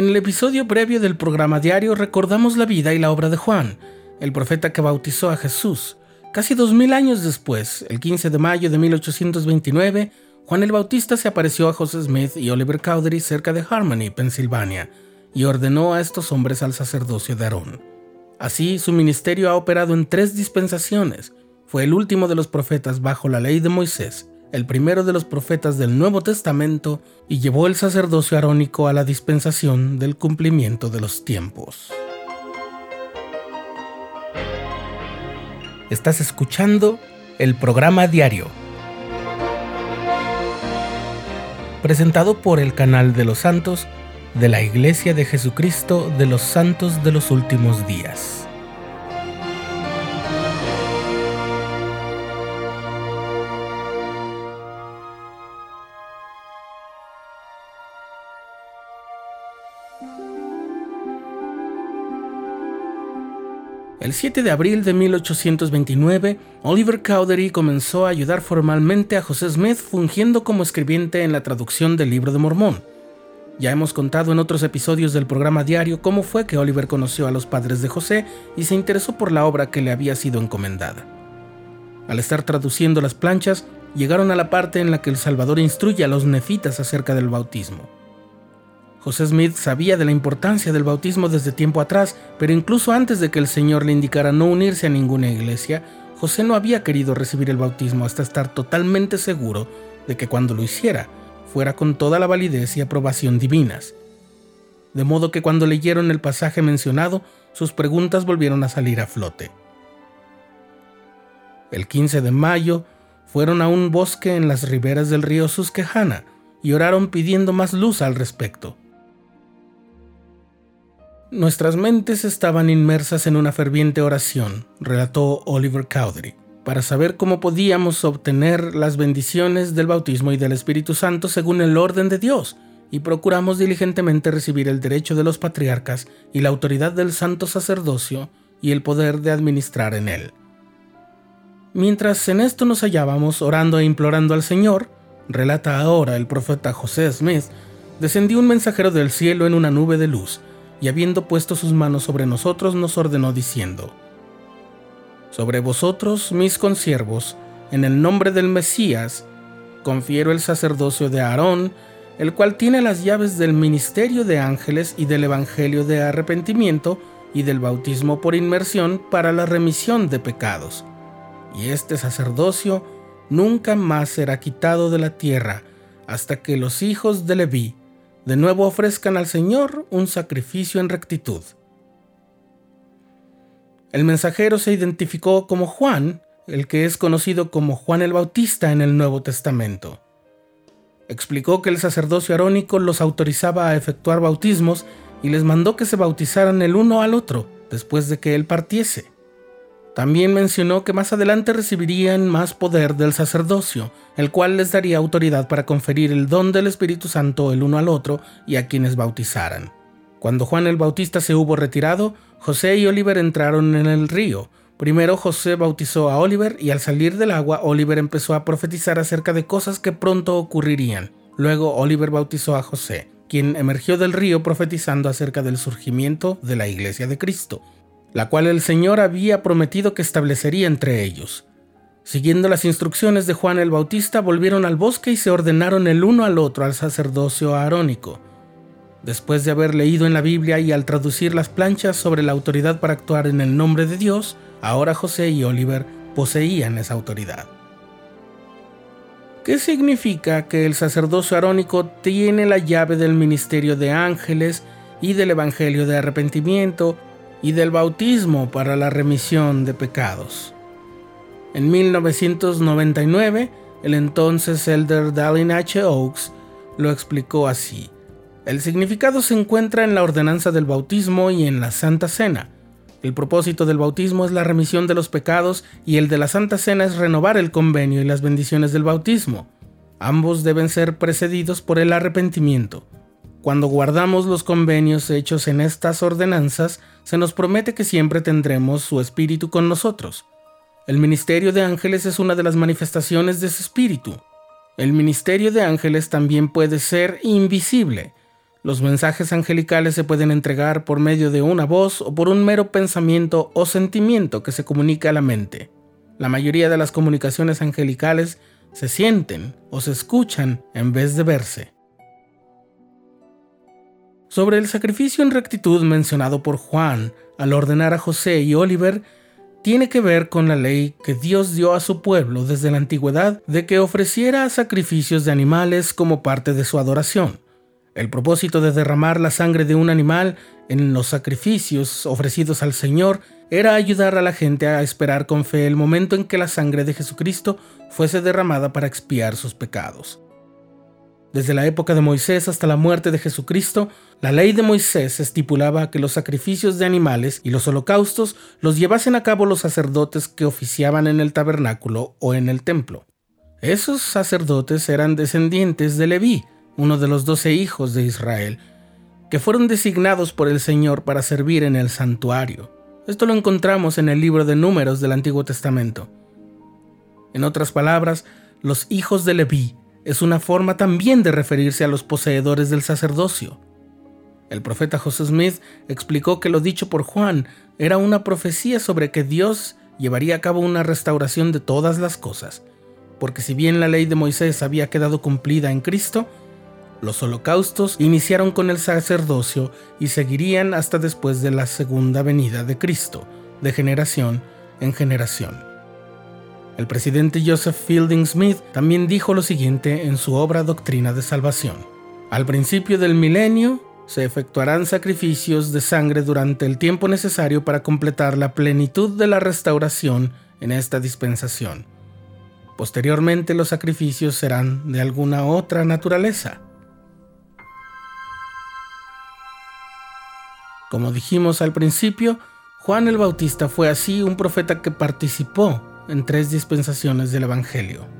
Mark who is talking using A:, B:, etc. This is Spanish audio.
A: En el episodio previo del programa diario recordamos la vida y la obra de Juan, el profeta que bautizó a Jesús. Casi dos mil años después, el 15 de mayo de 1829, Juan el Bautista se apareció a José Smith y Oliver Cowdery cerca de Harmony, Pensilvania, y ordenó a estos hombres al sacerdocio de Aarón. Así, su ministerio ha operado en tres dispensaciones. Fue el último de los profetas bajo la ley de Moisés, el primero de los profetas del Nuevo Testamento, y llevó el sacerdocio arónico a la dispensación del cumplimiento de los tiempos. Estás escuchando el programa diario, presentado por el canal de los santos de la Iglesia de Jesucristo de los Santos de los Últimos Días. El 7 de abril de 1829, Oliver Cowdery comenzó a ayudar formalmente a José Smith fungiendo como escribiente en la traducción del libro de Mormón. Ya hemos contado en otros episodios del programa diario cómo fue que Oliver conoció a los padres de José y se interesó por la obra que le había sido encomendada. Al estar traduciendo las planchas, llegaron a la parte en la que el Salvador instruye a los nefitas acerca del bautismo. José Smith sabía de la importancia del bautismo desde tiempo atrás, pero incluso antes de que el Señor le indicara no unirse a ninguna iglesia, José no había querido recibir el bautismo hasta estar totalmente seguro de que cuando lo hiciera, fuera con toda la validez y aprobación divinas. De modo que cuando leyeron el pasaje mencionado, sus preguntas volvieron a salir a flote. El 15 de mayo, fueron a un bosque en las riberas del río Susquehanna y oraron pidiendo más luz al respecto. Nuestras mentes estaban inmersas en una ferviente oración, relató Oliver Cowdery, para saber cómo podíamos obtener las bendiciones del bautismo y del Espíritu Santo según el orden de Dios, y procuramos diligentemente recibir el derecho de los patriarcas y la autoridad del santo sacerdocio y el poder de administrar en él. Mientras en esto nos hallábamos orando e implorando al Señor, relata ahora el profeta José Smith, descendió un mensajero del cielo en una nube de luz, y habiendo puesto sus manos sobre nosotros, nos ordenó diciendo, Sobre vosotros, mis consiervos, en el nombre del Mesías, confiero el sacerdocio de Aarón, el cual tiene las llaves del ministerio de ángeles y del evangelio de arrepentimiento y del bautismo por inmersión para la remisión de pecados. Y este sacerdocio nunca más será quitado de la tierra hasta que los hijos de Leví de nuevo ofrezcan al Señor un sacrificio en rectitud. El mensajero se identificó como Juan, el que es conocido como Juan el Bautista en el Nuevo Testamento. Explicó que el sacerdocio arónico los autorizaba a efectuar bautismos y les mandó que se bautizaran el uno al otro después de que él partiese. También mencionó que más adelante recibirían más poder del sacerdocio, el cual les daría autoridad para conferir el don del Espíritu Santo el uno al otro y a quienes bautizaran. Cuando Juan el Bautista se hubo retirado, José y Oliver entraron en el río. Primero José bautizó a Oliver y al salir del agua Oliver empezó a profetizar acerca de cosas que pronto ocurrirían. Luego Oliver bautizó a José, quien emergió del río profetizando acerca del surgimiento de la iglesia de Cristo la cual el Señor había prometido que establecería entre ellos. Siguiendo las instrucciones de Juan el Bautista, volvieron al bosque y se ordenaron el uno al otro al sacerdocio arónico. Después de haber leído en la Biblia y al traducir las planchas sobre la autoridad para actuar en el nombre de Dios, ahora José y Oliver poseían esa autoridad. ¿Qué significa que el sacerdocio arónico tiene la llave del ministerio de ángeles y del evangelio de arrepentimiento y del bautismo para la remisión de pecados. En 1999, el entonces elder Dallin H. Oaks lo explicó así. El significado se encuentra en la ordenanza del bautismo y en la Santa Cena. El propósito del bautismo es la remisión de los pecados y el de la Santa Cena es renovar el convenio y las bendiciones del bautismo. Ambos deben ser precedidos por el arrepentimiento. Cuando guardamos los convenios hechos en estas ordenanzas, se nos promete que siempre tendremos su espíritu con nosotros. El ministerio de ángeles es una de las manifestaciones de ese espíritu. El ministerio de ángeles también puede ser invisible. Los mensajes angelicales se pueden entregar por medio de una voz o por un mero pensamiento o sentimiento que se comunica a la mente. La mayoría de las comunicaciones angelicales se sienten o se escuchan en vez de verse. Sobre el sacrificio en rectitud mencionado por Juan al ordenar a José y Oliver, tiene que ver con la ley que Dios dio a su pueblo desde la antigüedad de que ofreciera sacrificios de animales como parte de su adoración. El propósito de derramar la sangre de un animal en los sacrificios ofrecidos al Señor era ayudar a la gente a esperar con fe el momento en que la sangre de Jesucristo fuese derramada para expiar sus pecados. Desde la época de Moisés hasta la muerte de Jesucristo, la ley de Moisés estipulaba que los sacrificios de animales y los holocaustos los llevasen a cabo los sacerdotes que oficiaban en el tabernáculo o en el templo. Esos sacerdotes eran descendientes de Leví, uno de los doce hijos de Israel, que fueron designados por el Señor para servir en el santuario. Esto lo encontramos en el libro de números del Antiguo Testamento. En otras palabras, los hijos de Leví es una forma también de referirse a los poseedores del sacerdocio. El profeta José Smith explicó que lo dicho por Juan era una profecía sobre que Dios llevaría a cabo una restauración de todas las cosas, porque si bien la ley de Moisés había quedado cumplida en Cristo, los holocaustos iniciaron con el sacerdocio y seguirían hasta después de la segunda venida de Cristo, de generación en generación. El presidente Joseph Fielding Smith también dijo lo siguiente en su obra Doctrina de Salvación. Al principio del milenio se efectuarán sacrificios de sangre durante el tiempo necesario para completar la plenitud de la restauración en esta dispensación. Posteriormente los sacrificios serán de alguna otra naturaleza. Como dijimos al principio, Juan el Bautista fue así un profeta que participó en tres dispensaciones del Evangelio.